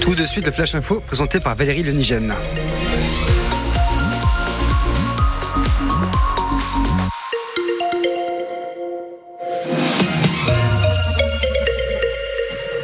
Tout de suite, le Flash Info présenté par Valérie Lenigène.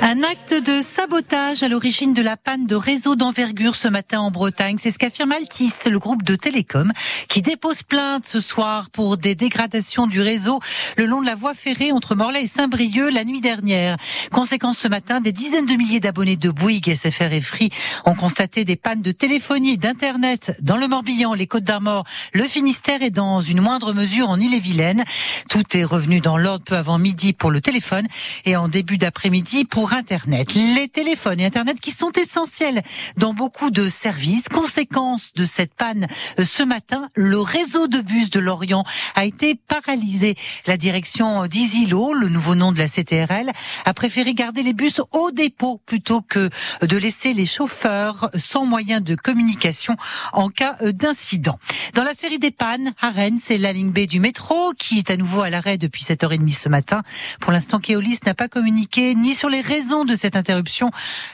Un acte de sabotage à l'origine de la panne de réseau d'envergure ce matin en Bretagne. C'est ce qu'affirme Altis, le groupe de télécom, qui dépose plainte ce soir pour des dégradations du réseau le long de la voie ferrée entre Morlaix et Saint-Brieuc la nuit dernière. Conséquence ce matin, des dizaines de milliers d'abonnés de Bouygues, SFR et Free ont constaté des pannes de téléphonie et d'internet dans le Morbihan, les Côtes d'Armor, le Finistère et dans une moindre mesure en Ille-et-Vilaine. Tout est revenu dans l'ordre peu avant midi pour le téléphone et en début d'après-midi pour Internet. Les téléphones et Internet qui sont essentiels dans beaucoup de services. Conséquence de cette panne euh, ce matin, le réseau de bus de Lorient a été paralysé. La direction d'Isilo, le nouveau nom de la CTRL, a préféré garder les bus au dépôt plutôt que de laisser les chauffeurs sans moyen de communication en cas euh, d'incident. Dans la série des pannes, à Rennes, c'est la ligne B du métro qui est à nouveau à l'arrêt depuis 7h30 ce matin. Pour l'instant, Keolis n'a pas communiqué ni sur les raisons de cette interruption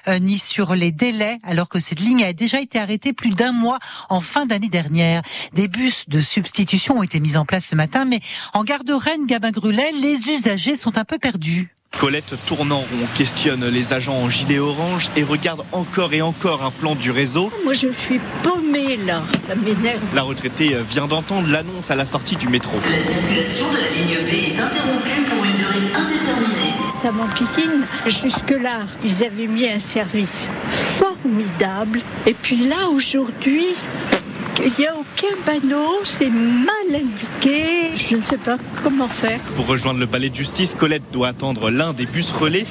euh, ni sur les délais, alors que cette ligne a déjà été arrêtée plus d'un mois en fin d'année dernière. Des bus de substitution ont été mis en place ce matin, mais en gare de Rennes, Gabin-Grulet, les usagers sont un peu perdus. Colette Tournant, on questionne les agents en gilet orange et regarde encore et encore un plan du réseau. Moi, je suis paumée là, ça m'énerve. La retraitée vient d'entendre l'annonce à la sortie du métro. La circulation de la ligne B est interrompue pour une durée indéterminée. Ça m'enquiquine. Jusque-là, ils avaient mis un service formidable. Et puis là, aujourd'hui, il n'y a aucun panneau, c'est mal indiqué. Je ne sais pas comment faire. Pour rejoindre le palais de justice, Colette doit attendre l'un des bus relais.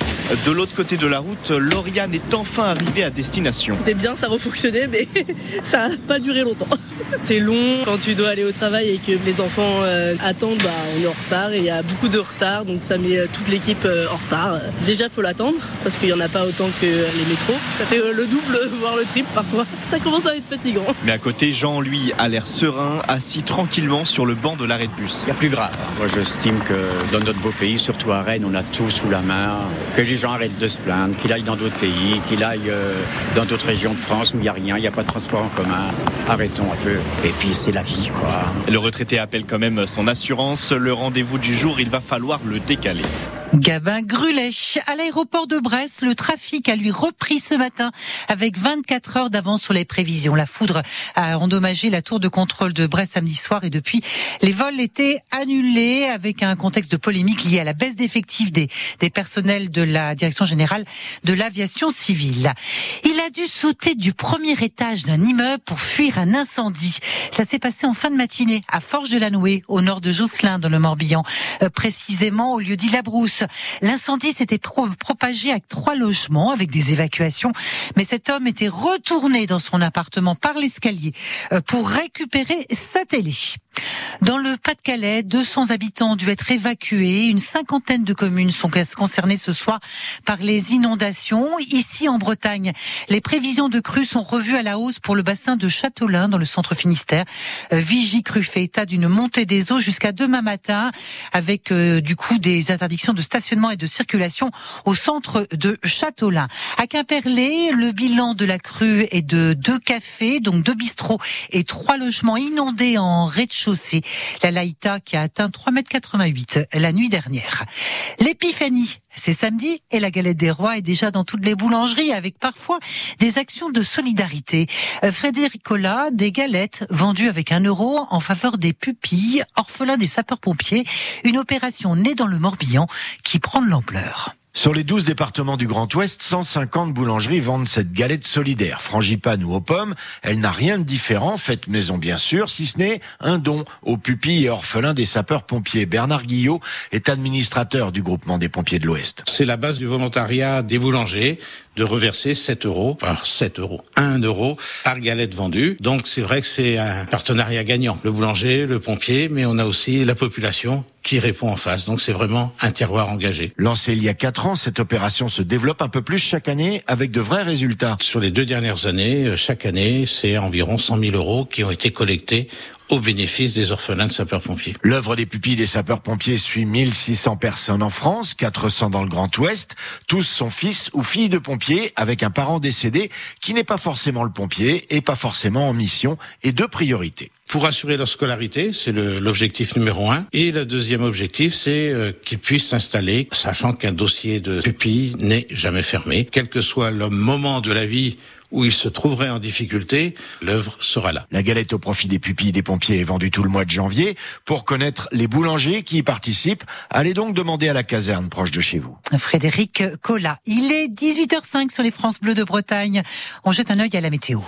De l'autre côté de la route, Lauriane est enfin arrivée à destination. C'était bien, ça refonctionnait, mais ça n'a pas duré longtemps. C'est long quand tu dois aller au travail et que les enfants euh, attendent, bah, on est en retard et il y a beaucoup de retard, donc ça met euh, toute l'équipe euh, en retard. Déjà, il faut l'attendre parce qu'il n'y en a pas autant que les métros. Ça fait le double, voire le triple parfois. Ça commence à être fatigant. Mais à côté, Jean, lui, a l'air serein, assis tranquillement sur le banc de l'arrêt de bus. Il y a plus grave. Moi, j'estime que dans notre beau pays, surtout à Rennes, on a tout sous la main. Que les gens arrêtent de se plaindre, qu'il aille dans d'autres pays, qu'il aille dans d'autres régions de France où il n'y a rien, il n'y a pas de transport en commun. Arrêtons un peu. Et puis c'est la vie, quoi. Le retraité appelle quand même son assurance. Le rendez-vous du jour, il va falloir le décaler. Gabin Grulet. À l'aéroport de Brest, le trafic a lui repris ce matin avec 24 heures d'avance sur les prévisions. La foudre a endommagé la tour de contrôle de Brest samedi soir et depuis, les vols étaient annulés avec un contexte de polémique lié à la baisse d'effectifs des, des personnels de la Direction générale de l'aviation civile. Il a dû sauter du premier étage d'un immeuble pour fuir un incendie. Ça s'est passé en fin de matinée à Forge de la Nouée, au nord de Josselin, dans le Morbihan, euh, précisément au lieu dit L'incendie s'était pro propagé avec trois logements, avec des évacuations. Mais cet homme était retourné dans son appartement par l'escalier euh, pour récupérer sa télé. Dans le Pas-de-Calais, 200 habitants ont dû être évacués. Une cinquantaine de communes sont concernées ce soir par les inondations. Ici, en Bretagne, les prévisions de crues sont revues à la hausse pour le bassin de Châteaulin, dans le centre Finistère. Euh, Vigie Cru fait état d'une montée des eaux jusqu'à demain matin, avec euh, du coup des interdictions de stationnement et de circulation au centre de Châteaulin. À Quimperlé, le bilan de la crue est de deux cafés, donc deux bistrots et trois logements inondés en rez-de-chaussée. La Laïta qui a atteint 3,88 m la nuit dernière. L'épiphanie c'est samedi et la galette des rois est déjà dans toutes les boulangeries avec parfois des actions de solidarité. Euh, Frédéric Collat, des galettes vendues avec un euro en faveur des pupilles, orphelins des sapeurs-pompiers, une opération née dans le Morbihan qui prend de l'ampleur. Sur les 12 départements du Grand Ouest, 150 boulangeries vendent cette galette solidaire, frangipane ou aux pommes. Elle n'a rien de différent, faite maison bien sûr, si ce n'est un don aux pupilles et orphelins des sapeurs-pompiers. Bernard Guillot est administrateur du groupement des pompiers de l'Ouest. C'est la base du volontariat des boulangers de reverser 7 euros par 7 euros, 1 euro par galette vendue. Donc c'est vrai que c'est un partenariat gagnant. Le boulanger, le pompier, mais on a aussi la population qui répond en face. Donc c'est vraiment un terroir engagé. Lancé il y a 4 ans, cette opération se développe un peu plus chaque année avec de vrais résultats. Sur les deux dernières années, chaque année, c'est environ 100 000 euros qui ont été collectés au bénéfice des orphelins de sapeurs-pompiers. L'œuvre des pupilles des sapeurs-pompiers suit 1600 personnes en France, 400 dans le Grand Ouest. Tous sont fils ou filles de pompiers avec un parent décédé qui n'est pas forcément le pompier et pas forcément en mission et de priorité pour assurer leur scolarité, c'est l'objectif numéro un. Et le deuxième objectif, c'est euh, qu'ils puissent s'installer, sachant qu'un dossier de pupille n'est jamais fermé. Quel que soit le moment de la vie où il se trouverait en difficulté, l'œuvre sera là. La galette au profit des pupilles des pompiers est vendue tout le mois de janvier. Pour connaître les boulangers qui y participent, allez donc demander à la caserne proche de chez vous. Frédéric Collat. Il est 18h05 sur les France Bleues de Bretagne. On jette un œil à la météo.